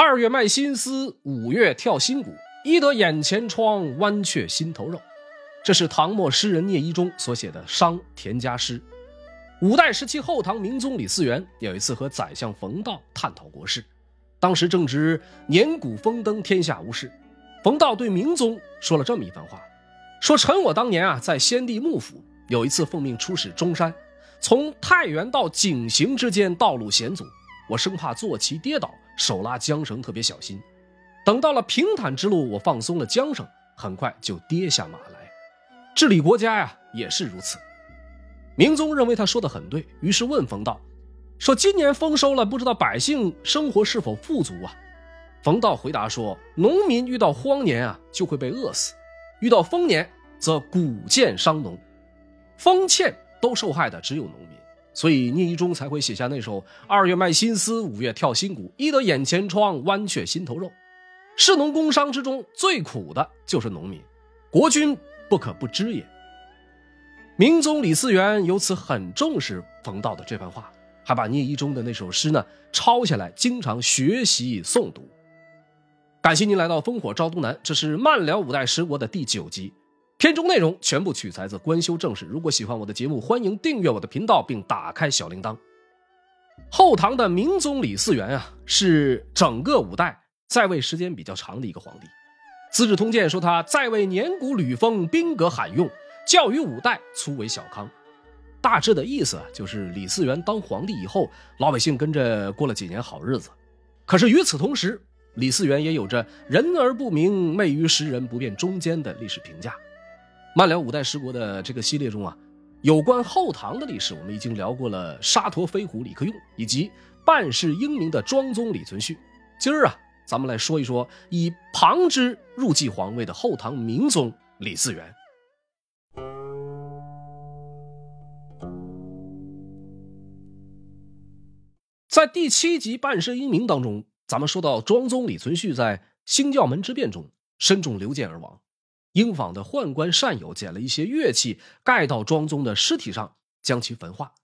二月卖新丝，五月跳新鼓。医得眼前疮，剜却心头肉。这是唐末诗人聂一中所写的伤田家诗。五代时期，后唐明宗李嗣源有一次和宰相冯道探讨国事，当时正值年谷丰登，天下无事。冯道对明宗说了这么一番话：说臣我当年啊，在先帝幕府有一次奉命出使中山，从太原到井陉之间道路险阻，我生怕坐骑跌倒。手拉缰绳，特别小心。等到了平坦之路，我放松了缰绳，很快就跌下马来。治理国家呀，也是如此。明宗认为他说的很对，于是问冯道：“说今年丰收了，不知道百姓生活是否富足啊？”冯道回答说：“农民遇到荒年啊，就会被饿死；遇到丰年，则谷贱伤农。丰欠都受害的只有农民。”所以聂一中才会写下那首“二月卖新丝，五月跳新鼓，医得眼前疮，剜却心头肉”。士农工商之中最苦的就是农民，国君不可不知也。明宗李嗣源由此很重视冯道的这番话，还把聂一中的那首诗呢抄下来，经常学习诵读。感谢您来到烽火朝东南，这是慢聊五代十国的第九集。片中内容全部取材自官修正史。如果喜欢我的节目，欢迎订阅我的频道并打开小铃铛。后唐的明宗李嗣源啊，是整个五代在位时间比较长的一个皇帝。《资治通鉴》说他在位年谷履风，兵革罕用，教于五代，初为小康。大致的意思就是李嗣源当皇帝以后，老百姓跟着过了几年好日子。可是与此同时，李嗣源也有着人而不明，昧于时人不辨中间的历史评价。慢聊五代十国的这个系列中啊，有关后唐的历史，我们已经聊过了沙陀飞虎李克用，以及半世英名的庄宗李存勖。今儿啊，咱们来说一说以旁支入继皇位的后唐明宗李嗣源。在第七集半世英名当中，咱们说到庄宗李存勖在兴教门之变中身中流箭而亡。英访的宦官善友捡了一些乐器，盖到庄宗的尸体上，将其焚化。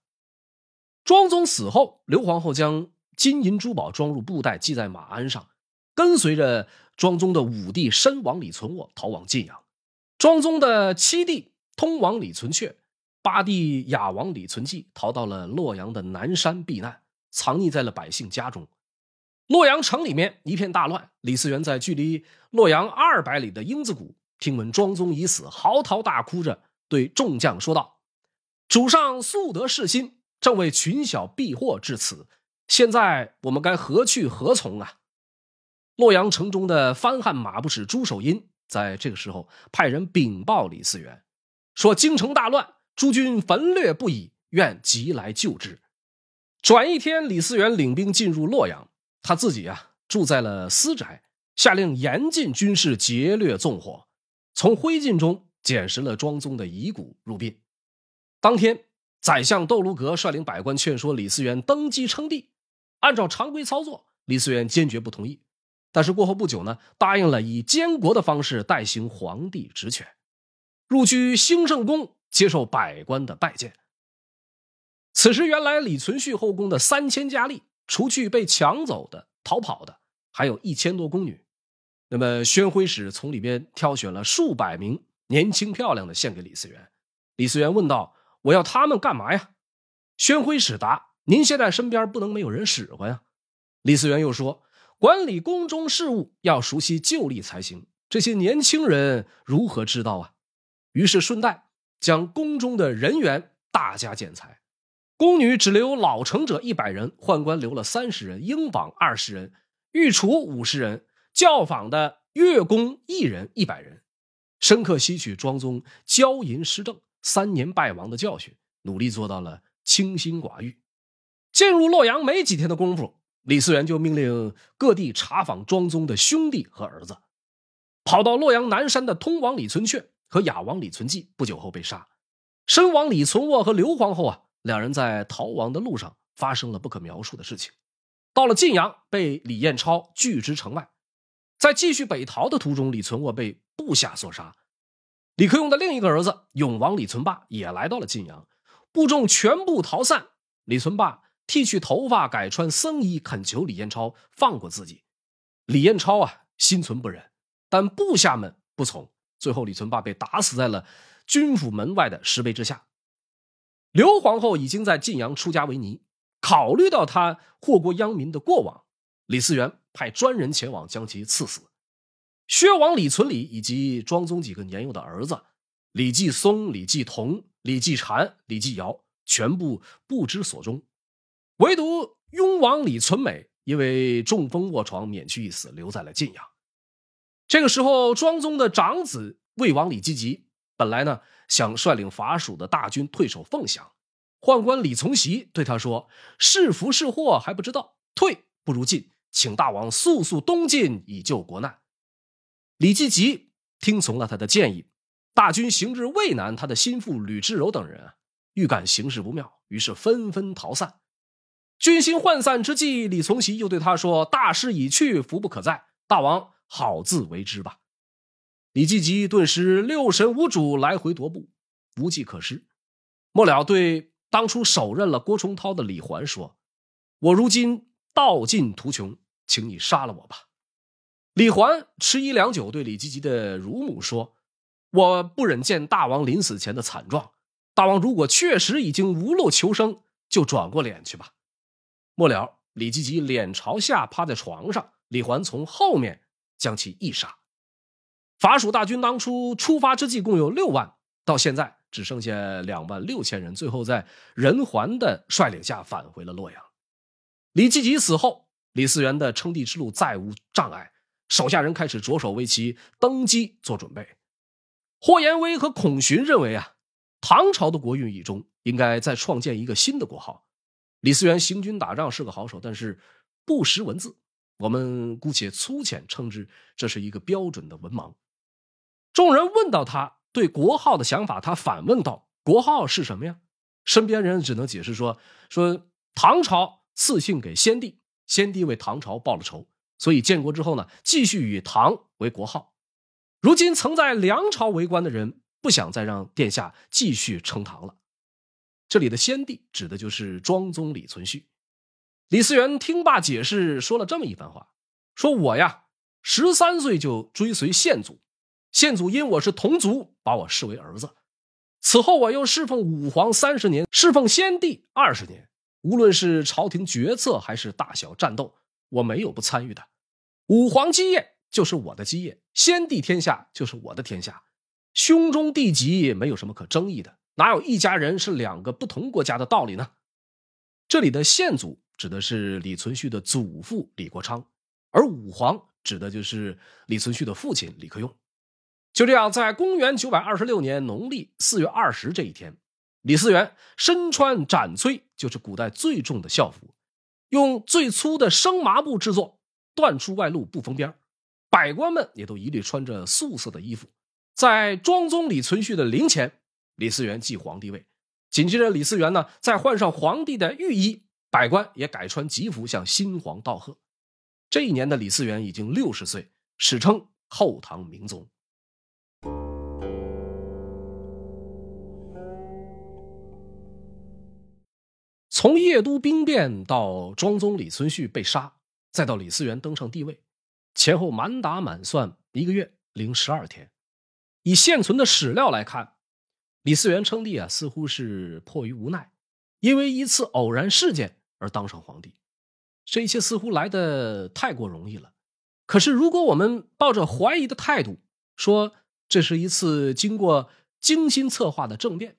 庄宗死后，刘皇后将金银珠宝装入布袋，系在马鞍上，跟随着庄宗的五弟身王李存渥逃往晋阳。庄宗的七弟通王李存勖、八弟雅王李存纪逃到了洛阳的南山避难，藏匿在了百姓家中。洛阳城里面一片大乱，李嗣源在距离洛阳二百里的英子谷。听闻庄宗已死，嚎啕大哭着对众将说道：“主上素得世心，正为群小避祸至此。现在我们该何去何从啊？”洛阳城中的藩汉马步使朱守殷在这个时候派人禀报李嗣源，说：“京城大乱，诸军焚掠不已，愿急来救之。”转一天，李嗣源领兵进入洛阳，他自己啊住在了私宅，下令严禁军士劫掠纵火。从灰烬中捡拾了庄宗的遗骨入殡。当天，宰相窦卢阁率领百官劝说李嗣源登基称帝。按照常规操作，李嗣源坚决不同意。但是过后不久呢，答应了以监国的方式代行皇帝职权，入居兴圣宫，接受百官的拜见。此时，原来李存勖后宫的三千佳丽，除去被抢走的、逃跑的，还有一千多宫女。那么，宣徽使从里边挑选了数百名年轻漂亮的，献给李嗣源。李嗣源问道：“我要他们干嘛呀？”宣徽使答：“您现在身边不能没有人使唤呀。”李嗣源又说：“管理宫中事务要熟悉旧例才行，这些年轻人如何知道啊？”于是顺带将宫中的人员大加减裁，宫女只留老成者一百人，宦官留了三十人，英榜二十人，御厨五十人。教坊的乐工一人一百人，深刻吸取庄宗骄淫失政、三年败亡的教训，努力做到了清心寡欲。进入洛阳没几天的功夫，李嗣源就命令各地查访庄宗的兄弟和儿子。跑到洛阳南山的通王李存勖和雅王李存纪不久后被杀，身王李存渥和刘皇后啊，两人在逃亡的路上发生了不可描述的事情。到了晋阳，被李彦超拒之城外。在继续北逃的途中，李存渥被部下所杀。李克用的另一个儿子永王李存霸也来到了晋阳，部众全部逃散。李存霸剃去头发，改穿僧衣，恳求李彦超放过自己。李彦超啊心存不忍，但部下们不从，最后李存霸被打死在了军府门外的石碑之下。刘皇后已经在晋阳出家为尼，考虑到他祸国殃民的过往，李嗣源派专人前往将其赐死。薛王李存礼以及庄宗几个年幼的儿子李继松、李继同、李继禅、李继尧全部不知所终，唯独雍王李存美因为中风卧床免去一死，留在了晋阳。这个时候，庄宗的长子魏王李继吉本来呢想率领伐蜀的大军退守凤翔，宦官李从袭对他说：“是福是祸还不知道，退不如进，请大王速速东进，以救国难。”李继吉听从了他的建议，大军行至渭南，他的心腹吕志柔等人啊，预感形势不妙，于是纷纷逃散。军心涣散之际，李从锡又对他说：“大势已去，福不可再，大王好自为之吧。”李继吉顿时六神无主，来回踱步，无计可施。末了，对当初手刃了郭崇韬的李环说：“我如今道尽途穷，请你杀了我吧。”李环迟疑良久，对李吉吉的乳母说：“我不忍见大王临死前的惨状。大王如果确实已经无路求生，就转过脸去吧。”末了，李吉吉脸朝下趴在床上，李环从后面将其一杀。伐蜀大军当初出发之际共有六万，到现在只剩下两万六千人，最后在任环的率领下返回了洛阳。李继吉死后，李嗣源的称帝之路再无障碍。手下人开始着手为其登基做准备。霍延威和孔循认为啊，唐朝的国运已终，应该再创建一个新的国号。李嗣源行军打仗是个好手，但是不识文字，我们姑且粗浅称之，这是一个标准的文盲。众人问到他对国号的想法，他反问道：“国号是什么呀？”身边人只能解释说：“说唐朝赐姓给先帝，先帝为唐朝报了仇。”所以建国之后呢，继续以唐为国号。如今曾在梁朝为官的人不想再让殿下继续称唐了。这里的先帝指的就是庄宗李存勖。李嗣源听罢解释，说了这么一番话：说我呀，十三岁就追随宪祖，宪祖因我是同族，把我视为儿子。此后我又侍奉武皇三十年，侍奉先帝二十年，无论是朝廷决策还是大小战斗。我没有不参与的，武皇基业就是我的基业，先帝天下就是我的天下，兄终弟及没有什么可争议的，哪有一家人是两个不同国家的道理呢？这里的宪祖指的是李存勖的祖父李国昌，而武皇指的就是李存勖的父亲李克用。就这样，在公元九百二十六年农历四月二十这一天，李嗣源身穿斩崔，就是古代最重的校服。用最粗的生麻布制作，断出外露不封边百官们也都一律穿着素色的衣服，在庄宗李存勖的陵前，李嗣源继皇帝位。紧接着，李嗣源呢再换上皇帝的御衣，百官也改穿吉服向新皇道贺。这一年的李嗣源已经六十岁，史称后唐明宗。从邺都兵变到庄宗李存勖被杀，再到李嗣源登上帝位，前后满打满算一个月零十二天。以现存的史料来看，李嗣源称帝啊，似乎是迫于无奈，因为一次偶然事件而当上皇帝。这一切似乎来的太过容易了。可是，如果我们抱着怀疑的态度，说这是一次经过精心策划的政变。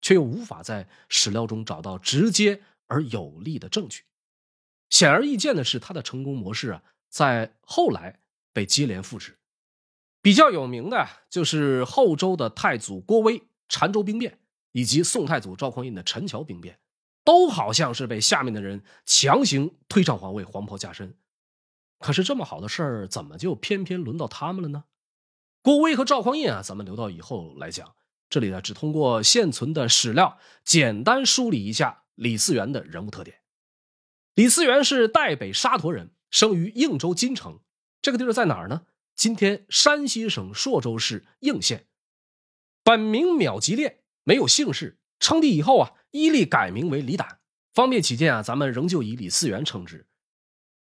却又无法在史料中找到直接而有力的证据。显而易见的是，他的成功模式啊，在后来被接连复制。比较有名的就是后周的太祖郭威澶州兵变，以及宋太祖赵匡胤的陈桥兵变，都好像是被下面的人强行推上皇位、黄袍加身。可是这么好的事儿，怎么就偏偏轮到他们了呢？郭威和赵匡胤啊，咱们留到以后来讲。这里呢，只通过现存的史料简单梳理一下李嗣源的人物特点。李嗣源是代北沙陀人，生于应州金城，这个地儿在哪儿呢？今天山西省朔州市应县。本名渺吉烈，没有姓氏。称帝以后啊，依例改名为李胆，方便起见啊，咱们仍旧以李嗣源称之。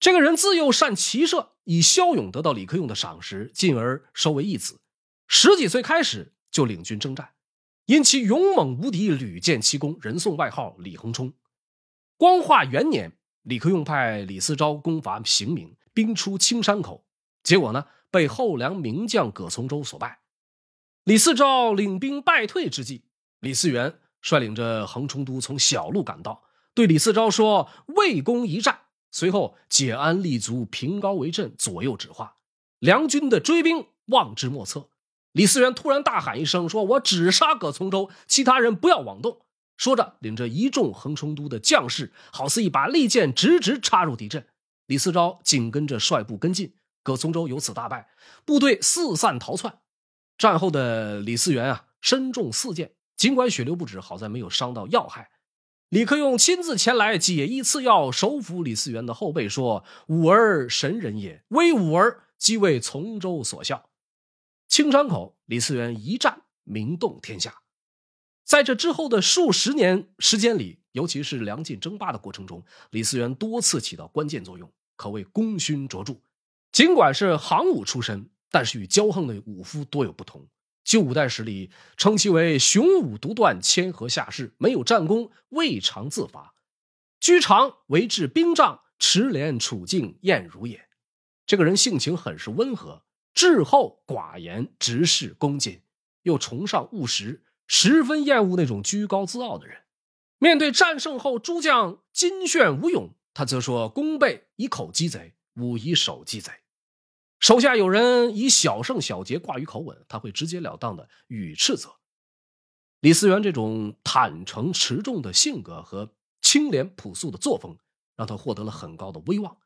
这个人自幼善骑射，以骁勇得到李克用的赏识，进而收为义子。十几岁开始就领军征战，因其勇猛无敌，屡建奇功，人送外号李横冲。光化元年，李克用派李嗣昭攻伐邢明，兵出青山口，结果呢，被后梁名将葛从周所败。李嗣昭领兵败退之际，李嗣源率领着横冲都从小路赶到，对李嗣昭说：“魏攻一战。”随后解安立足，平高为阵，左右指划，梁军的追兵望之莫测。李嗣源突然大喊一声，说：“我只杀葛从周，其他人不要妄动。”说着，领着一众横冲都的将士，好似一把利剑，直直插入敌阵。李嗣昭紧跟着率部跟进，葛从周由此大败，部队四散逃窜。战后的李嗣源啊，身中四箭，尽管血流不止，好在没有伤到要害。李克用亲自前来解衣赐药，首抚李嗣源的后背说：“吾儿神人也，威武儿即为从周所效。”青山口，李嗣源一战名动天下。在这之后的数十年时间里，尤其是梁晋争霸的过程中，李嗣源多次起到关键作用，可谓功勋卓著。尽管是行伍出身，但是与骄横的武夫多有不同。旧五代史里称其为雄武独断，谦和下士，没有战功，未尝自伐。居常为治兵仗，持廉处境，晏如也。这个人性情很是温和，质厚寡言，直视恭谨，又崇尚务实，十分厌恶那种居高自傲的人。面对战胜后诸将金炫无勇，他则说：“弓背以口击贼，武以手击贼。”手下有人以小胜小节挂于口吻，他会直截了当的予以斥责。李嗣源这种坦诚持重的性格和清廉朴素的作风，让他获得了很高的威望，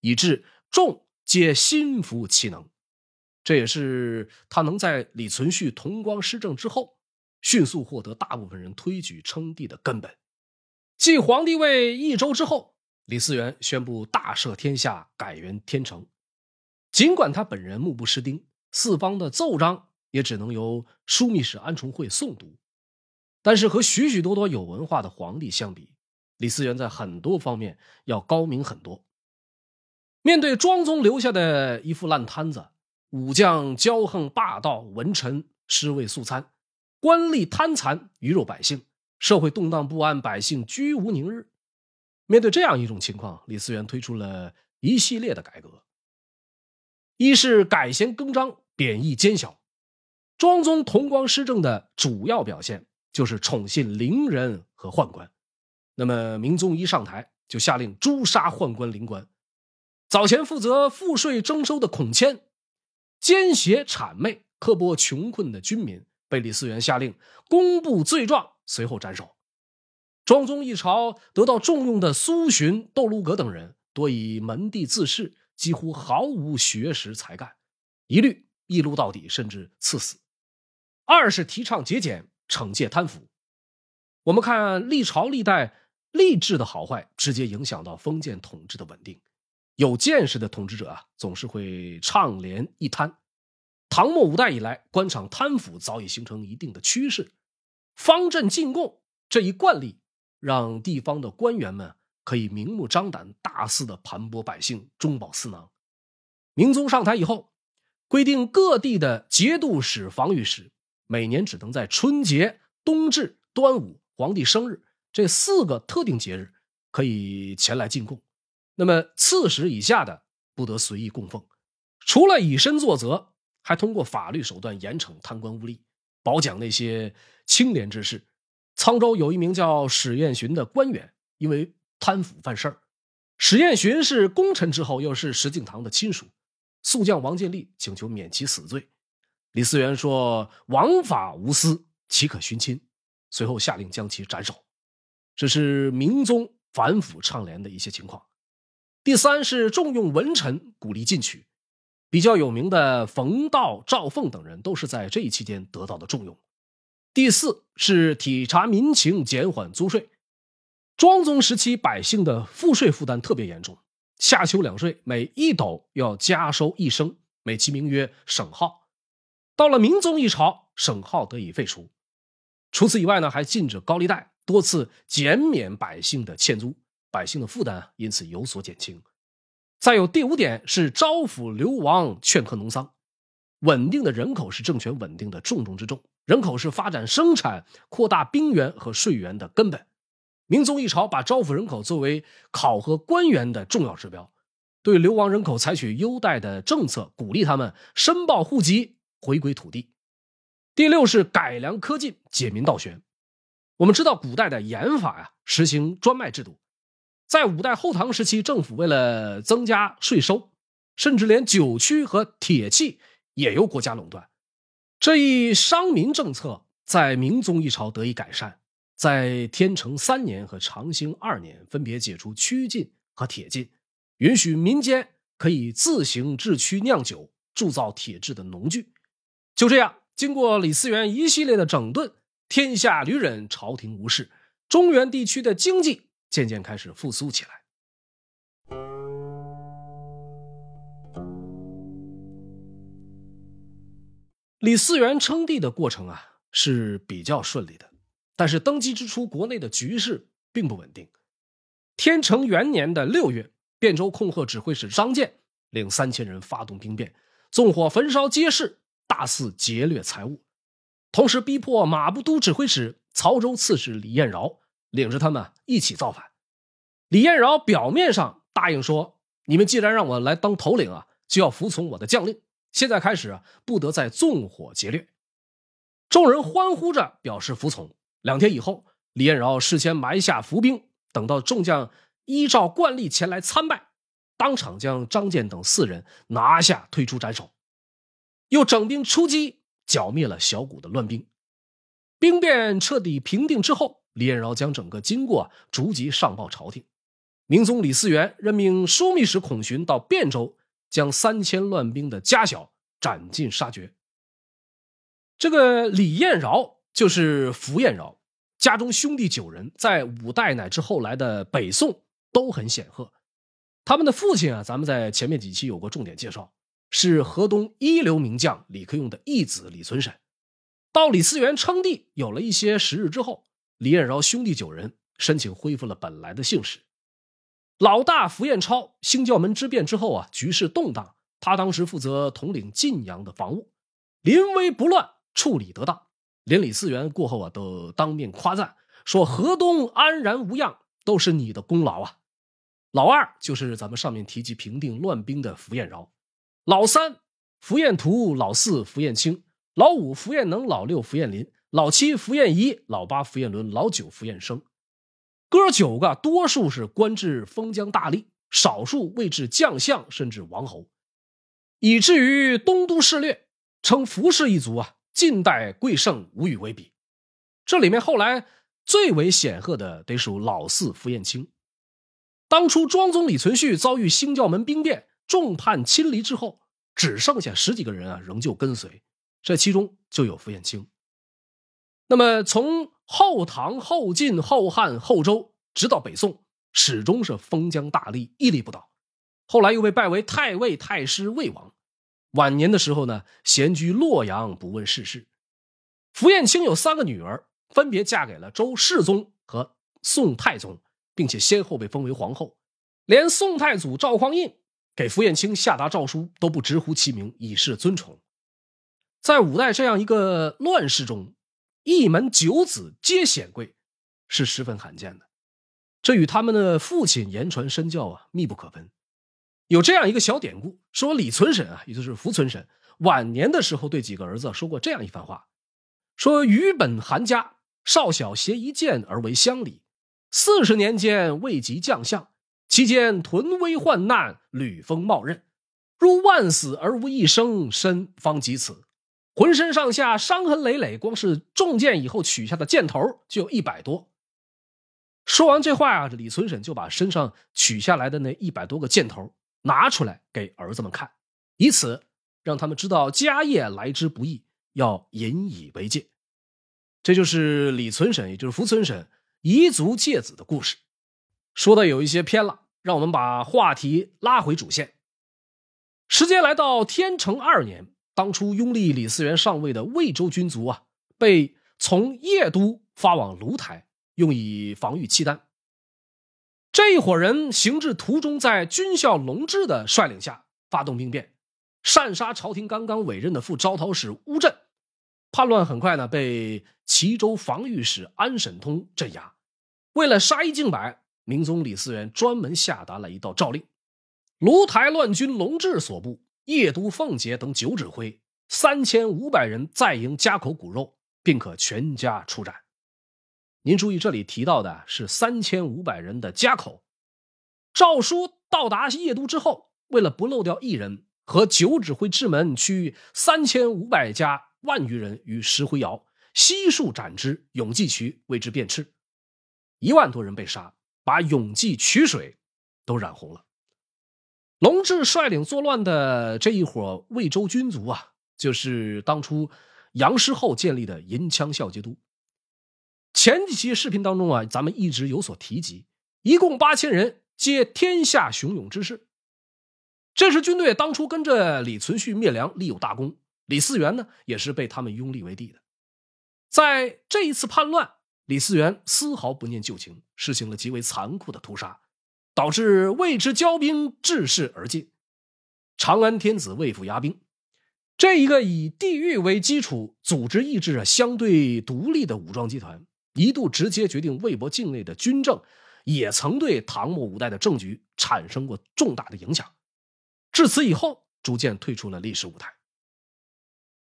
以致众皆心服其能。这也是他能在李存勖同光施政之后，迅速获得大部分人推举称帝的根本。继皇帝位一周之后，李嗣源宣布大赦天下，改元天成。尽管他本人目不识丁，四方的奏章也只能由枢密使安重会诵读，但是和许许多多有文化的皇帝相比，李嗣源在很多方面要高明很多。面对庄宗留下的一副烂摊子，武将骄横霸道，文臣尸位素餐，官吏贪残，鱼肉百姓，社会动荡不安，百姓居无宁日。面对这样一种情况，李嗣源推出了一系列的改革。一是改弦更张，贬义奸小。庄宗同光施政的主要表现就是宠信伶人和宦官。那么明宗一上台就下令诛杀宦官灵官。早前负责赋税征收的孔谦，奸邪谄媚，刻薄穷困的军民，被李嗣源下令公布罪状，随后斩首。庄宗一朝得到重用的苏洵、窦卢阁等人，多以门第自恃。几乎毫无学识才干，一律一撸到底，甚至赐死。二是提倡节俭，惩戒贪腐。我们看历朝历代吏治的好坏，直接影响到封建统治的稳定。有见识的统治者啊，总是会倡廉一贪。唐末五代以来，官场贪腐早已形成一定的趋势。方阵进贡这一惯例，让地方的官员们。可以明目张胆、大肆的盘剥百姓，中饱私囊。明宗上台以后，规定各地的节度使、防御使每年只能在春节、冬至、端午、皇帝生日这四个特定节日可以前来进贡。那么刺史以下的不得随意供奉。除了以身作则，还通过法律手段严惩贪官污吏，褒奖那些清廉之士。沧州有一名叫史彦寻的官员，因为贪腐犯事儿，史彦寻是功臣之后，又是石敬瑭的亲属。宿将王建立请求免其死罪，李嗣源说：“王法无私，岂可徇亲？”随后下令将其斩首。这是明宗反腐倡廉的一些情况。第三是重用文臣，鼓励进取。比较有名的冯道、赵凤等人，都是在这一期间得到的重用。第四是体察民情，减缓租税。庄宗时期，百姓的赋税负担特别严重，夏秋两税每一斗要加收一升，美其名曰省号。到了明宗一朝，省号得以废除。除此以外呢，还禁止高利贷，多次减免百姓的欠租，百姓的负担因此有所减轻。再有第五点是招抚流亡，劝课农桑。稳定的人口是政权稳定的重中之重，人口是发展生产、扩大兵源和税源的根本。明宗一朝把招抚人口作为考核官员的重要指标，对流亡人口采取优待的政策，鼓励他们申报户籍回归土地。第六是改良科进，解民倒悬。我们知道古代的盐法呀，实行专卖制度，在五代后唐时期，政府为了增加税收，甚至连酒曲和铁器也由国家垄断。这一商民政策在明宗一朝得以改善。在天成三年和长兴二年，分别解除曲禁和铁禁，允许民间可以自行制曲酿酒、铸造铁制的农具。就这样，经过李嗣源一系列的整顿，天下旅人，朝廷无事，中原地区的经济渐渐开始复苏起来。李嗣源称帝的过程啊是比较顺利的。但是登基之初，国内的局势并不稳定。天成元年的六月，汴州控鹤指挥使张建领三千人发动兵变，纵火焚烧街市，大肆劫掠财物，同时逼迫马步都指挥使、曹州刺史李彦饶领着他们一起造反。李彦饶表面上答应说：“你们既然让我来当头领啊，就要服从我的将令。现在开始啊，不得再纵火劫掠。”众人欢呼着表示服从。两天以后，李彦饶事先埋下伏兵，等到众将依照惯例前来参拜，当场将张建等四人拿下，推出斩首，又整兵出击，剿灭了小股的乱兵。兵变彻底平定之后，李彦饶将整个经过逐级上报朝廷。明宗李嗣源任命枢密使孔寻到汴州，将三千乱兵的家小斩尽杀绝。这个李彦饶就是福彦饶。家中兄弟九人，在五代乃至后来的北宋都很显赫。他们的父亲啊，咱们在前面几期有过重点介绍，是河东一流名将李克用的义子李存审。到李嗣源称帝有了一些时日之后，李彦饶兄弟九人申请恢复了本来的姓氏。老大符彦超兴教门之变之后啊，局势动荡，他当时负责统领晋阳的防务，临危不乱，处理得当。连李嗣源过后啊，都当面夸赞说：“河东安然无恙，都是你的功劳啊！”老二就是咱们上面提及平定乱兵的符彦饶，老三符彦图，老四符彦清，老五符彦能，老六符彦林，老七符彦仪，老八符彦伦，老九符彦生。哥九个多数是官至封疆大吏，少数位至将相甚至王侯，以至于东都事略称符氏一族啊。近代贵盛无与为比，这里面后来最为显赫的得属老四符彦清。当初庄宗李存勖遭遇兴教门兵变，众叛亲离之后，只剩下十几个人啊，仍旧跟随。这其中就有符彦清。那么从后唐、后晋、后汉、后周，直到北宋，始终是封疆大吏，屹立不倒。后来又被拜为太尉、太师、魏王。晚年的时候呢，闲居洛阳，不问世事。符彦清有三个女儿，分别嫁给了周世宗和宋太宗，并且先后被封为皇后。连宋太祖赵匡胤给符彦清下达诏书都不直呼其名，以示尊崇。在五代这样一个乱世中，一门九子皆显贵，是十分罕见的。这与他们的父亲言传身教啊，密不可分。有这样一个小典故，说李存审啊，也就是符存审，晚年的时候对几个儿子说过这样一番话：说余本韩家，少小携一剑而为乡里，四十年间未及将相，期间屯危患难，屡封冒刃，如万死而无一生，身方及此，浑身上下伤痕累累，光是中箭以后取下的箭头就有一百多。说完这话啊，李存审就把身上取下来的那一百多个箭头。拿出来给儿子们看，以此让他们知道家业来之不易，要引以为戒。这就是李存审，也就是福存审彝族戒子的故事。说的有一些偏了，让我们把话题拉回主线。时间来到天成二年，当初拥立李嗣源上位的魏州军卒啊，被从邺都发往卢台，用以防御契丹。这一伙人行至途中，在军校龙志的率领下发动兵变，擅杀朝廷刚刚委任的副招讨使乌镇。叛乱很快呢被齐州防御使安审通镇压。为了杀一儆百，明宗李嗣源专门下达了一道诏令：卢台乱军龙志所部、叶都凤节等九指挥三千五百人再迎家口骨肉，并可全家出战。您注意，这里提到的是三千五百人的家口。诏书到达叶都之后，为了不漏掉一人，和九指挥之门区三千五百家万余人于石灰窑悉数斩之，永济渠为之便斥。一万多人被杀，把永济渠水都染红了。龙志率领作乱的这一伙魏州军卒啊，就是当初杨师厚建立的银枪校节都。前几期视频当中啊，咱们一直有所提及，一共八千人，皆天下雄勇之士。这支军队当初跟着李存勖灭梁，立有大功。李嗣源呢，也是被他们拥立为帝的。在这一次叛乱，李嗣源丝毫不念旧情，实行了极为残酷的屠杀，导致魏之骄兵致势而尽。长安天子魏府压兵，这一个以地域为基础、组织意志相对独立的武装集团。一度直接决定魏国境内的军政，也曾对唐末五代的政局产生过重大的影响。至此以后，逐渐退出了历史舞台。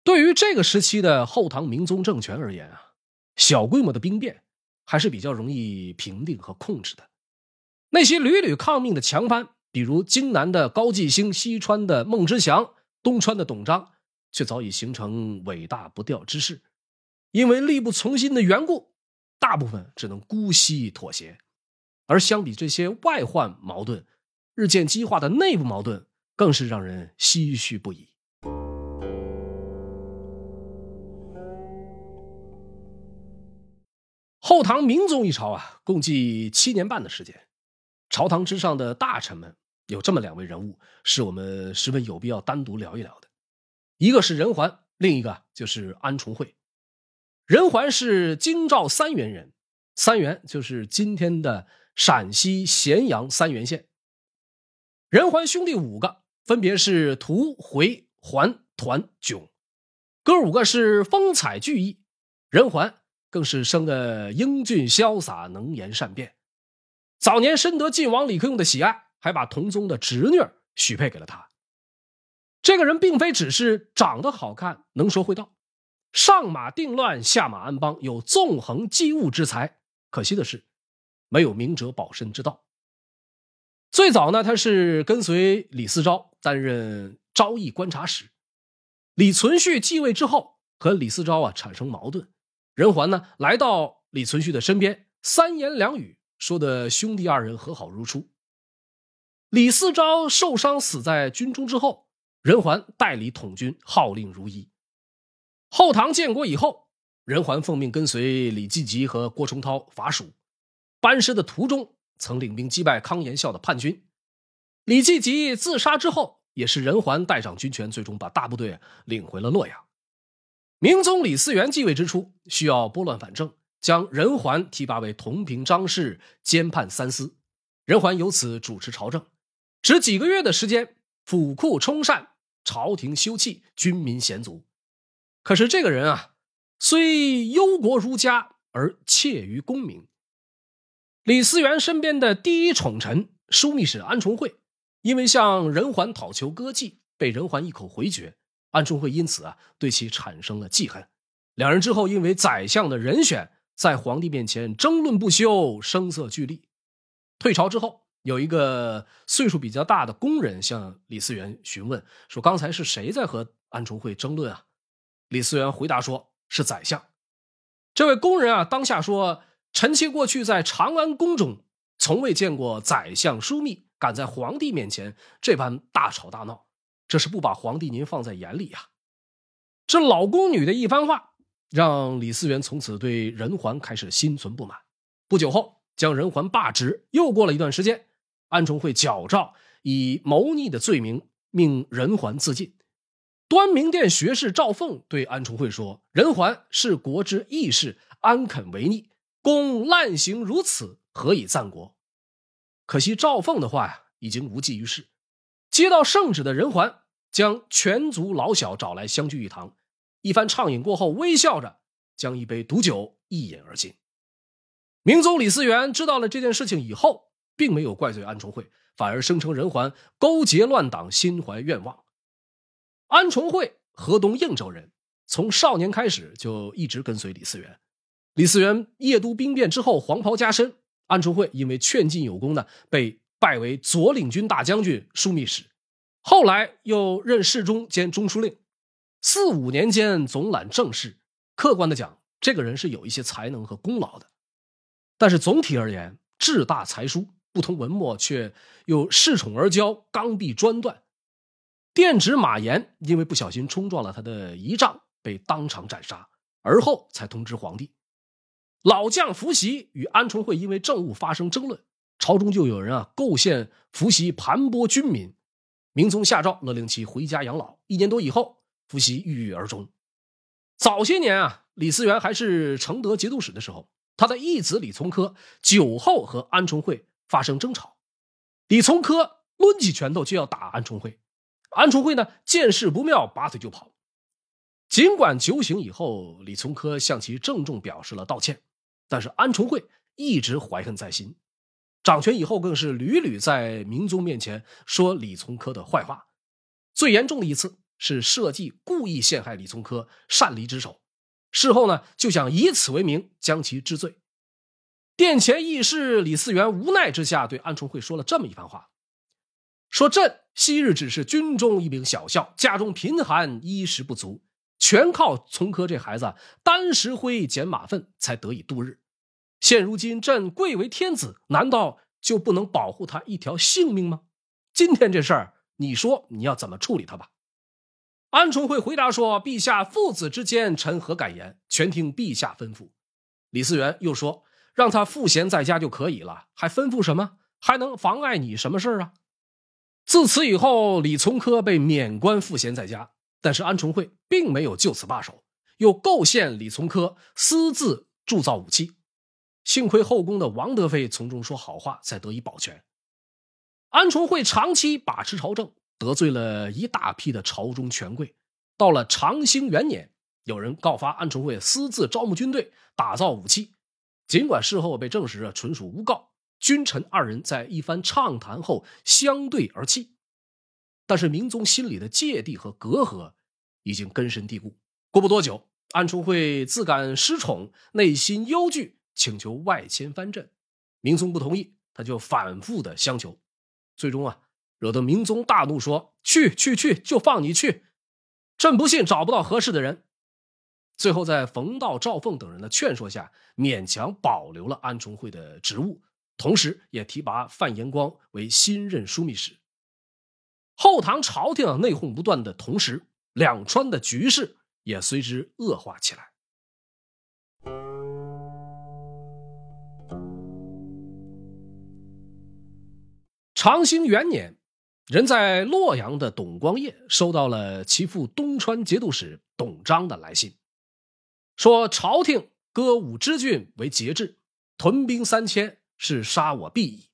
对于这个时期的后唐明宗政权而言啊，小规模的兵变还是比较容易平定和控制的。那些屡屡抗命的强藩，比如荆南的高继兴、西川的孟知祥、东川的董璋，却早已形成伟大不掉之势，因为力不从心的缘故。大部分只能姑息妥协，而相比这些外患矛盾，日渐激化的内部矛盾更是让人唏嘘不已。后唐明宗一朝啊，共计七年半的时间，朝堂之上的大臣们有这么两位人物，是我们十分有必要单独聊一聊的，一个是任环，另一个就是安重惠。任环是京兆三原人，三原就是今天的陕西咸阳三原县。任环兄弟五个，分别是屠、回、环、团、迥，哥五个是风采俱逸，任环更是生得英俊潇洒，能言善辩。早年深得晋王李克用的喜爱，还把同宗的侄女许配给了他。这个人并非只是长得好看，能说会道。上马定乱，下马安邦，有纵横机务之才。可惜的是，没有明哲保身之道。最早呢，他是跟随李思昭担任昭义观察使。李存勖继位之后，和李思昭啊产生矛盾。任桓呢来到李存勖的身边，三言两语说的兄弟二人和好如初。李思昭受伤死在军中之后，任环代理统军，号令如一。后唐建国以后，任环奉命跟随李继吉和郭崇韬伐蜀，班师的途中曾领兵击败康延孝的叛军。李继吉自杀之后，也是任环代掌军权，最终把大部队领回了洛阳。明宗李嗣源继位之初，需要拨乱反正，将任桓提拔为同平章事，兼判三司。任桓由此主持朝政，只几个月的时间，府库充善，朝廷休憩，军民咸足。可是这个人啊，虽忧国如家，而怯于功名。李嗣源身边的第一宠臣枢密使安重会，因为向任桓讨求歌妓，被任桓一口回绝。安重会因此啊，对其产生了记恨。两人之后因为宰相的人选，在皇帝面前争论不休，声色俱厉。退朝之后，有一个岁数比较大的工人向李嗣源询问说：“刚才是谁在和安重会争论啊？”李嗣源回答说：“是宰相。”这位工人啊，当下说：“臣妾过去在长安宫中，从未见过宰相枢密敢在皇帝面前这般大吵大闹，这是不把皇帝您放在眼里呀。”这老宫女的一番话，让李嗣源从此对任桓开始心存不满。不久后，将任桓罢职。又过了一段时间，安重会矫诏以谋逆的罪名，命任桓自尽。端明殿学士赵凤对安重会说：“任桓是国之义士，安肯违逆？公滥行如此，何以赞国？”可惜赵凤的话呀，已经无济于事。接到圣旨的仁桓将全族老小找来相聚一堂，一番畅饮过后，微笑着将一杯毒酒一饮而尽。明宗李嗣源知道了这件事情以后，并没有怪罪安重会，反而声称人环勾结乱党，心怀怨望。安重会，河东应州人，从少年开始就一直跟随李嗣源。李嗣源夜都兵变之后，黄袍加身，安重会因为劝进有功呢，被。拜为左领军大将军、枢密使，后来又任侍中兼中书令，四五年间总揽政事。客观的讲，这个人是有一些才能和功劳的。但是总体而言，志大才疏，不通文墨，却又恃宠而骄，刚愎专断。殿直马延因为不小心冲撞了他的仪仗，被当场斩杀，而后才通知皇帝。老将伏羲与安重会因为政务发生争论。朝中就有人啊构陷伏羲盘剥军民，明宗下诏勒令其回家养老。一年多以后，伏羲郁郁而终。早些年啊，李嗣源还是承德节度使的时候，他的义子李从珂酒后和安重会发生争吵，李从珂抡起拳头就要打安重会，安重会呢见势不妙，拔腿就跑。尽管酒醒以后，李从珂向其郑重表示了道歉，但是安重会一直怀恨在心。掌权以后，更是屡屡在明宗面前说李从珂的坏话。最严重的一次是设计故意陷害李从珂，擅离职守。事后呢，就想以此为名将其治罪。殿前议事李嗣源无奈之下，对安重会说了这么一番话：“说朕昔日只是军中一名小校，家中贫寒，衣食不足，全靠从珂这孩子担石灰捡马粪才得以度日。”现如今朕贵为天子，难道就不能保护他一条性命吗？今天这事儿，你说你要怎么处理他吧？安重会回答说：“陛下父子之间，臣何敢言？全听陛下吩咐。”李嗣源又说：“让他赋闲在家就可以了，还吩咐什么？还能妨碍你什么事啊？”自此以后，李从珂被免官赋闲在家，但是安重会并没有就此罢手，又构陷李从珂，私自铸造武器。幸亏后宫的王德妃从中说好话，才得以保全。安重会长期把持朝政，得罪了一大批的朝中权贵。到了长兴元年，有人告发安重会私自招募军队，打造武器。尽管事后被证实啊纯属诬告，君臣二人在一番畅谈后相对而泣。但是明宗心里的芥蒂和隔阂已经根深蒂固。过不多久，安重会自感失宠，内心忧惧。请求外迁藩镇，明宗不同意，他就反复的相求，最终啊，惹得明宗大怒，说：“去去去，就放你去，朕不信找不到合适的人。”最后在冯道、赵凤等人的劝说下，勉强保留了安重会的职务，同时也提拔范延光为新任枢密使。后唐朝廷啊内讧不断的同时，两川的局势也随之恶化起来。长兴元年，人在洛阳的董光业收到了其父东川节度使董璋的来信，说朝廷歌舞之郡为节制，屯兵三千是杀我必矣。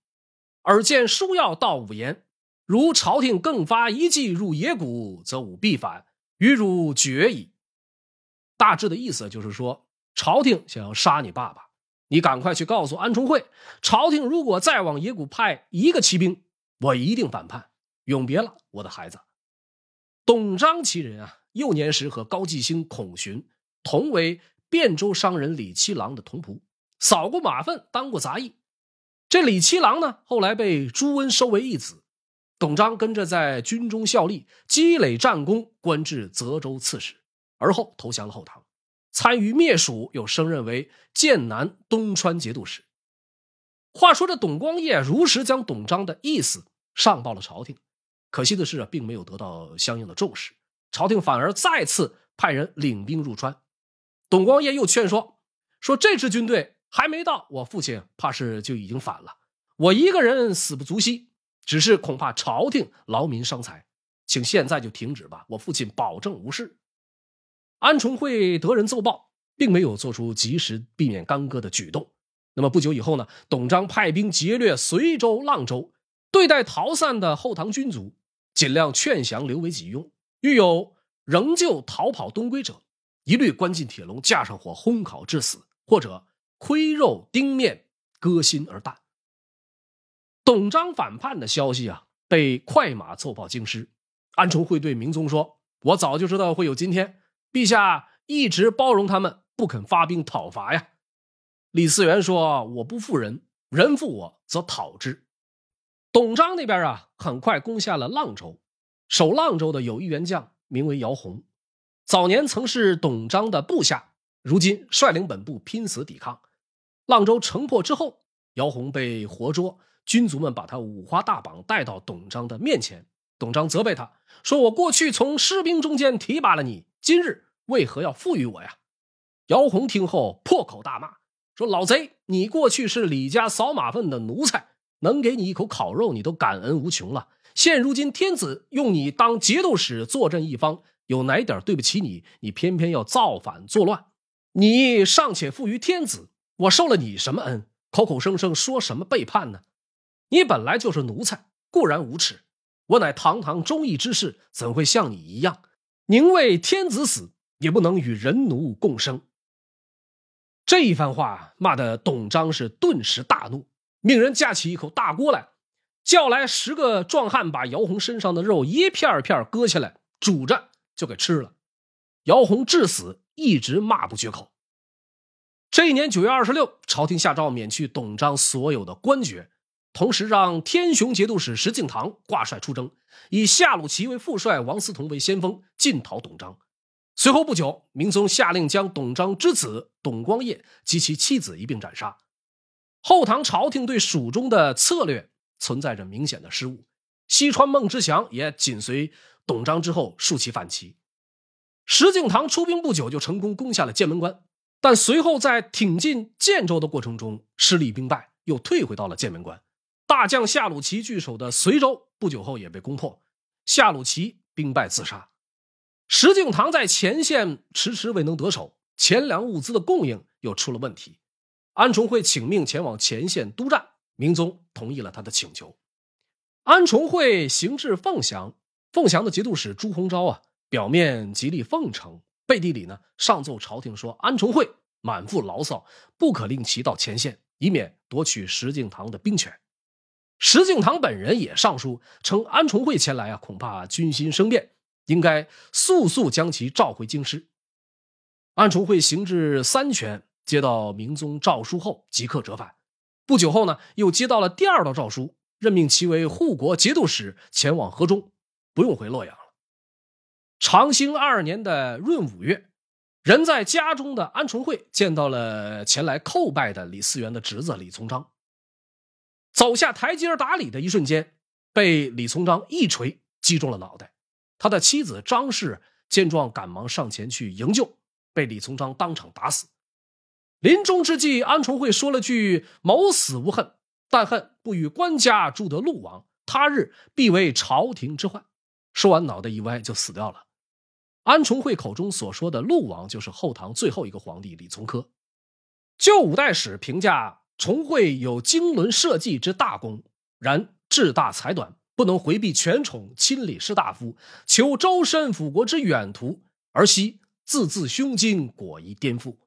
尔见书要到五言，如朝廷更发一计入野谷，则吾必反，与汝决矣。大致的意思就是说，朝廷想要杀你爸爸。你赶快去告诉安重会，朝廷如果再往野谷派一个骑兵，我一定反叛，永别了我的孩子。董璋其人啊，幼年时和高季兴、孔寻同为汴州商人李七郎的同仆，扫过马粪，当过杂役。这李七郎呢，后来被朱温收为义子，董璋跟着在军中效力，积累战功，官至泽州刺史，而后投降了后唐。参与灭蜀，又升任为剑南东川节度使。话说这董光业如实将董璋的意思上报了朝廷，可惜的是啊，并没有得到相应的重视。朝廷反而再次派人领兵入川。董光业又劝说说：“这支军队还没到，我父亲怕是就已经反了。我一个人死不足惜，只是恐怕朝廷劳民伤财，请现在就停止吧。我父亲保证无事。”安重会得人奏报，并没有做出及时避免干戈的举动，那么不久以后呢，董璋派兵劫掠随州、阆州，对待逃散的后唐军卒，尽量劝降，留为己用。遇有仍旧逃跑东归者，一律关进铁笼，架上火烘烤致死，或者亏肉丁面，割心而啖。董璋反叛的消息啊，被快马奏报京师。安重会对明宗说：“我早就知道会有今天，陛下一直包容他们，不肯发兵讨伐呀。”李嗣源说：“我不负人，人负我则讨之。”董璋那边啊，很快攻下了阆州。守阆州的有一员将，名为姚洪，早年曾是董璋的部下，如今率领本部拼死抵抗。阆州城破之后，姚洪被活捉，军卒们把他五花大绑带到董璋的面前。董璋责备他说：“我过去从士兵中间提拔了你，今日为何要赋予我呀？”姚洪听后破口大骂说：“老贼，你过去是李家扫马粪的奴才，能给你一口烤肉，你都感恩无穷了。”现如今天子用你当节度使坐镇一方，有哪点对不起你？你偏偏要造反作乱，你尚且负于天子，我受了你什么恩？口口声声说什么背叛呢？你本来就是奴才，固然无耻。我乃堂堂忠义之士，怎会像你一样，宁为天子死，也不能与人奴共生？这一番话骂得董璋是顿时大怒，命人架起一口大锅来。叫来十个壮汉，把姚红身上的肉一片片割下来，煮着就给吃了。姚红至死一直骂不绝口。这一年九月二十六，朝廷下诏免去董璋所有的官爵，同时让天雄节度使石敬瑭挂帅出征，以夏鲁齐为副帅，王思同为先锋，进讨董璋。随后不久，明宗下令将董璋之子董光业及其妻子一并斩杀。后唐朝廷对蜀中的策略。存在着明显的失误，西川孟知祥也紧随董璋之后竖起反旗。石敬瑭出兵不久就成功攻下了剑门关，但随后在挺进建州的过程中失利兵败，又退回到了剑门关。大将夏鲁齐据守的随州不久后也被攻破，夏鲁齐兵败自杀。石敬瑭在前线迟迟未能得手，钱粮物资的供应又出了问题。安重会请命前往前线督战。明宗同意了他的请求，安重会行至凤翔，凤翔的节度使朱鸿昭啊，表面极力奉承，背地里呢上奏朝廷说，安重会满腹牢骚，不可令其到前线，以免夺取石敬瑭的兵权。石敬瑭本人也上书称，安重会前来啊，恐怕军心生变，应该速速将其召回京师。安重会行至三泉，接到明宗诏书后，即刻折返。不久后呢，又接到了第二道诏书，任命其为护国节度使，前往河中，不用回洛阳了。长兴二年的闰五月，人在家中的安重会见到了前来叩拜的李嗣源的侄子李从章，走下台阶打礼的一瞬间，被李从章一锤击中了脑袋。他的妻子张氏见状，赶忙上前去营救，被李从章当场打死。临终之际，安重会说了句：“谋死无恨，但恨不与官家住得陆王，他日必为朝廷之患。”说完，脑袋一歪就死掉了。安重会口中所说的陆王，就是后唐最后一个皇帝李从珂。旧五代史评价重会有经纶社稷之大功，然志大才短，不能回避权宠，亲礼士大夫，求周身辅国之远图，而惜字字胸襟，果宜颠覆。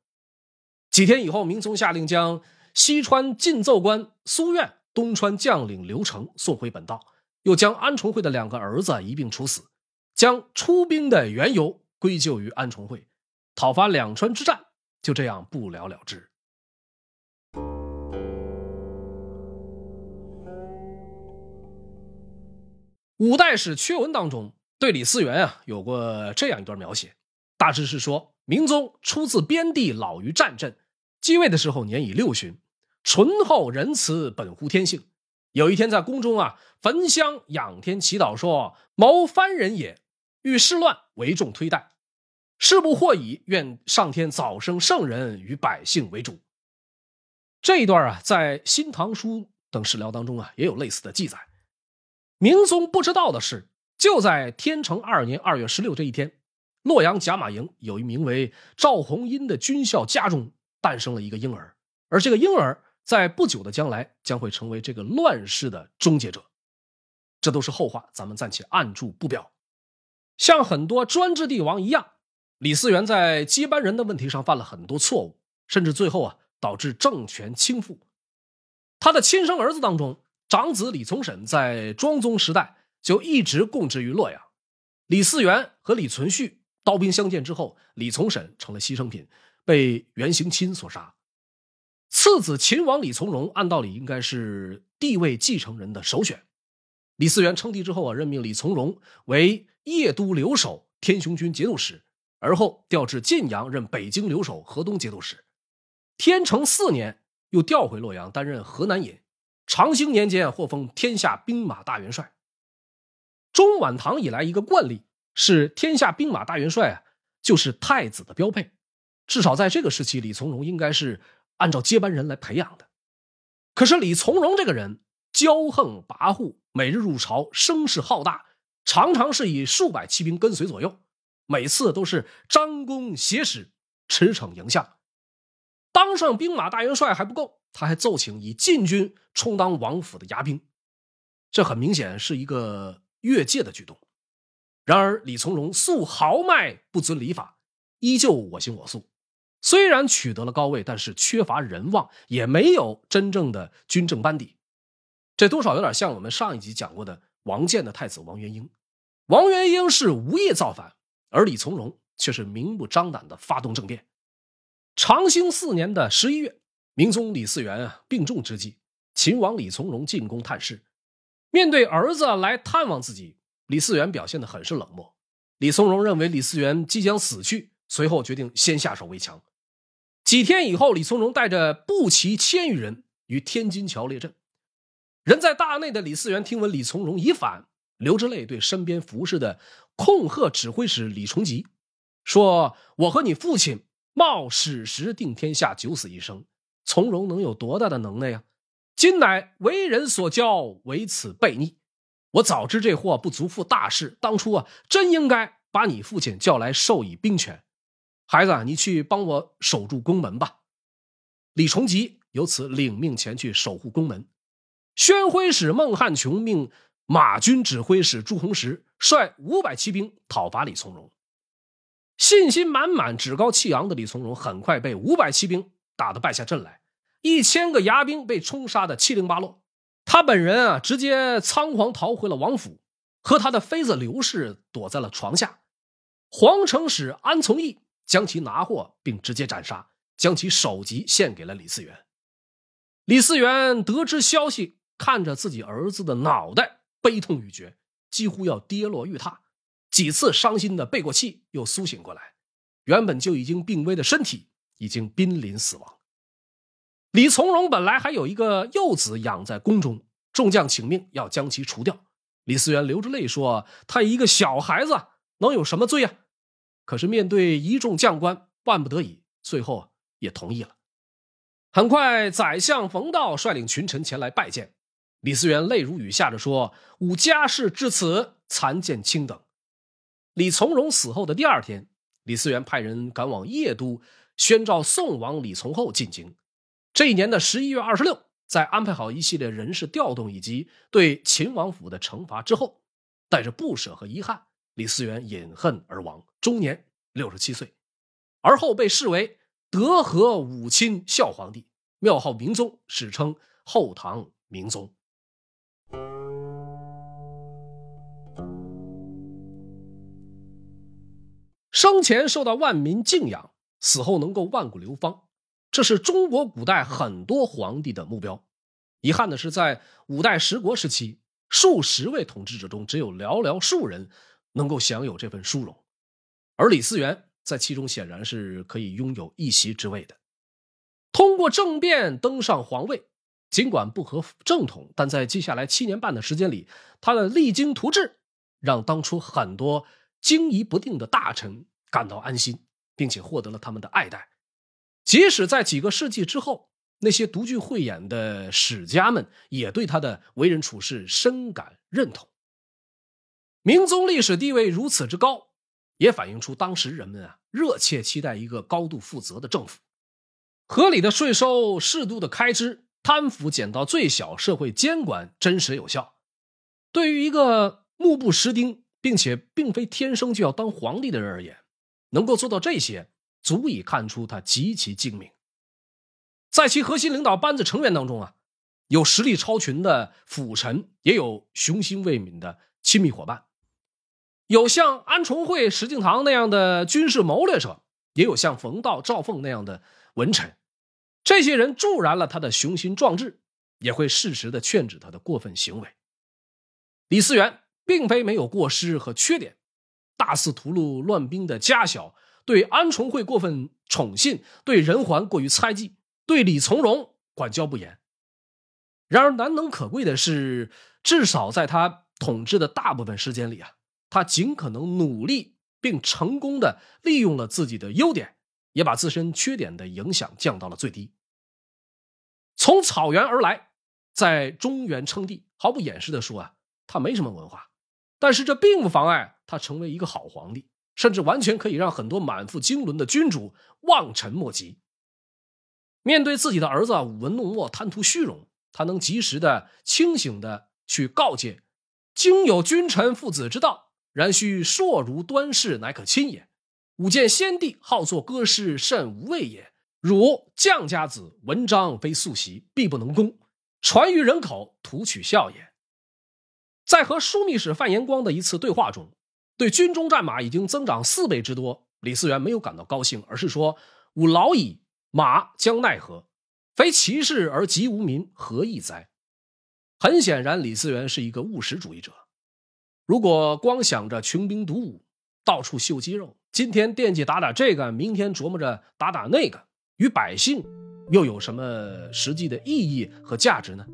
几天以后，明宗下令将西川进奏官苏苑、东川将领刘成送回本道，又将安重会的两个儿子一并处死，将出兵的缘由归咎于安重会，讨伐两川之战就这样不了了之。五代史阙文当中对李嗣源啊有过这样一段描写，大致是说明宗出自边地，老于战阵。继位的时候年已六旬，醇厚仁慈，本乎天性。有一天在宫中啊，焚香仰天祈祷，说：“谋藩人也，欲事乱，为众推戴。事不获已，愿上天早生圣人，与百姓为主。”这一段啊，在《新唐书》等史料当中啊，也有类似的记载。明宗不知道的是，就在天成二年二月十六这一天，洛阳贾马营有一名为赵弘殷的军校家中。诞生了一个婴儿，而这个婴儿在不久的将来将会成为这个乱世的终结者。这都是后话，咱们暂且按住不表。像很多专制帝王一样，李嗣源在接班人的问题上犯了很多错误，甚至最后啊导致政权倾覆。他的亲生儿子当中，长子李从审在庄宗时代就一直供职于洛阳。李嗣源和李存勖刀兵相见之后，李从审成了牺牲品，被袁行钦所杀。次子秦王李从荣按道理应该是帝位继承人的首选。李嗣源称帝之后啊，任命李从荣为邺都留守、天雄军节度使，而后调至晋阳任北京留守、河东节度使。天成四年，又调回洛阳担任河南尹。长兴年间获封天下兵马大元帅。中晚唐以来一个惯例是，天下兵马大元帅啊，就是太子的标配。至少在这个时期，李从荣应该是按照接班人来培养的。可是李从荣这个人骄横跋扈，每日入朝，声势浩大，常常是以数百骑兵跟随左右，每次都是张弓挟矢，驰骋迎向。当上兵马大元帅还不够，他还奏请以禁军充当王府的牙兵，这很明显是一个越界的举动。然而李从荣素豪迈，不遵礼法，依旧我行我素。虽然取得了高位，但是缺乏人望，也没有真正的军政班底。这多少有点像我们上一集讲过的王建的太子王元英。王元英是无意造反，而李从荣却是明目张胆的发动政变。长兴四年的十一月，明宗李嗣源啊病重之际，秦王李从荣进宫探视。面对儿子来探望自己，李嗣源表现得很是冷漠。李从荣认为李嗣源即将死去，随后决定先下手为强。几天以后，李从容带着步骑千余人于天津桥列阵。人在大内的李嗣源听闻李从容已反，流着泪对身边服侍的控鹤指挥使李崇吉说：“我和你父亲冒矢石定天下，九死一生，从容能有多大的能耐呀？今乃为人所教，为此悖逆。我早知这货不足负大事，当初啊，真应该把你父亲叫来授以兵权。”孩子，你去帮我守住宫门吧。李崇吉由此领命前去守护宫门。宣徽使孟汉琼命马军指挥使朱洪时率五百骑兵讨伐李从容。信心满满、趾高气昂的李从容很快被五百骑兵打得败下阵来，一千个牙兵被冲杀的七零八落。他本人啊，直接仓皇逃回了王府，和他的妃子刘氏躲在了床下。皇城使安从义。将其拿获，并直接斩杀，将其首级献给了李嗣源。李嗣源得知消息，看着自己儿子的脑袋，悲痛欲绝，几乎要跌落玉榻。几次伤心的背过气，又苏醒过来，原本就已经病危的身体已经濒临死亡。李从容本来还有一个幼子养在宫中，众将请命要将其除掉。李嗣源流着泪说：“他一个小孩子能有什么罪呀？”可是面对一众将官，万不得已，最后也同意了。很快，宰相冯道率领群臣前来拜见李嗣源，泪如雨下着说：“吾家事至此，残见卿等。”李从容死后的第二天，李嗣源派人赶往邺都，宣召宋王李从厚进京。这一年的十一月二十六，在安排好一系列人事调动以及对秦王府的惩罚之后，带着不舍和遗憾。李嗣源饮恨而亡，终年六十七岁，而后被视为德和武亲孝皇帝，庙号明宗，史称后唐明宗。生前受到万民敬仰，死后能够万古流芳，这是中国古代很多皇帝的目标。遗憾的是，在五代十国时期，数十位统治者中，只有寥寥数人。能够享有这份殊荣，而李嗣源在其中显然是可以拥有一席之位的。通过政变登上皇位，尽管不合正统，但在接下来七年半的时间里，他的励精图治，让当初很多惊疑不定的大臣感到安心，并且获得了他们的爱戴。即使在几个世纪之后，那些独具慧眼的史家们也对他的为人处事深感认同。明宗历史地位如此之高，也反映出当时人们啊热切期待一个高度负责的政府，合理的税收、适度的开支，贪腐减到最小，社会监管真实有效。对于一个目不识丁，并且并非天生就要当皇帝的人而言，能够做到这些，足以看出他极其精明。在其核心领导班子成员当中啊，有实力超群的辅臣，也有雄心未泯的亲密伙伴，有像安重会、石敬瑭那样的军事谋略者，也有像冯道、赵凤那样的文臣。这些人助燃了他的雄心壮志，也会适时的劝止他的过分行为。李嗣源并非没有过失和缺点，大肆屠戮乱兵的家小，对安重会过分宠信，对仁桓过于猜忌。对李从容管教不严，然而难能可贵的是，至少在他统治的大部分时间里啊，他尽可能努力并成功的利用了自己的优点，也把自身缺点的影响降到了最低。从草原而来，在中原称帝，毫不掩饰的说啊，他没什么文化，但是这并不妨碍他成为一个好皇帝，甚至完全可以让很多满腹经纶的君主望尘莫及。面对自己的儿子舞文弄墨、贪图虚荣，他能及时的、清醒的去告诫：“经有君臣父子之道，然须硕如端氏，乃可亲也。吾见先帝好作歌诗，甚无畏也。汝将家子，文章非素习，必不能攻，传于人口，徒取笑也。”在和枢密使范延光的一次对话中，对军中战马已经增长四倍之多，李嗣源没有感到高兴，而是说：“吾老矣。”马将奈何？非骑士而及无民，何益哉？很显然，李嗣源是一个务实主义者。如果光想着穷兵黩武，到处秀肌肉，今天惦记打打这个，明天琢磨着打打那个，与百姓又有什么实际的意义和价值呢？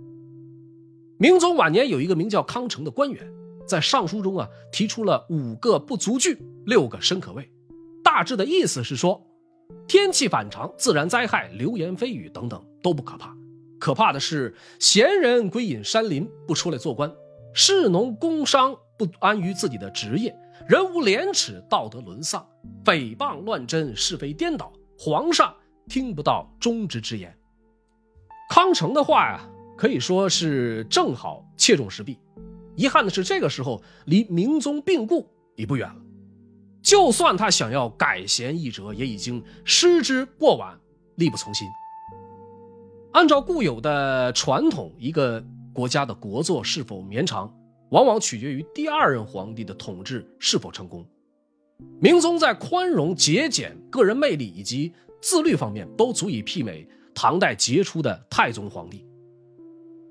明宗晚年有一个名叫康成的官员，在上书中啊提出了五个不足惧，六个深可畏，大致的意思是说。天气反常、自然灾害、流言蜚语等等都不可怕，可怕的是闲人归隐山林，不出来做官；士农工商不安于自己的职业，人无廉耻，道德沦丧，诽谤乱真，是非颠倒，皇上听不到忠直之言。康成的话呀，可以说是正好切中时弊。遗憾的是，这个时候离明宗病故已不远了。就算他想要改弦易辙，也已经失之过晚，力不从心。按照固有的传统，一个国家的国祚是否绵长，往往取决于第二任皇帝的统治是否成功。明宗在宽容、节俭、个人魅力以及自律方面，都足以媲美唐代杰出的太宗皇帝。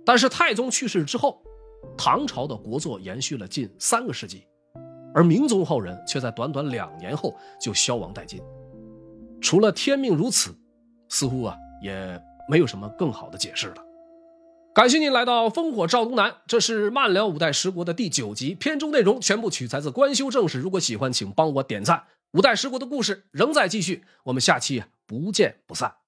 但是太宗去世之后，唐朝的国祚延续了近三个世纪。而明宗后人却在短短两年后就消亡殆尽，除了天命如此，似乎啊也没有什么更好的解释了。感谢您来到烽火照东南，这是慢聊五代十国的第九集，片中内容全部取材自官修正史。如果喜欢，请帮我点赞。五代十国的故事仍在继续，我们下期不见不散。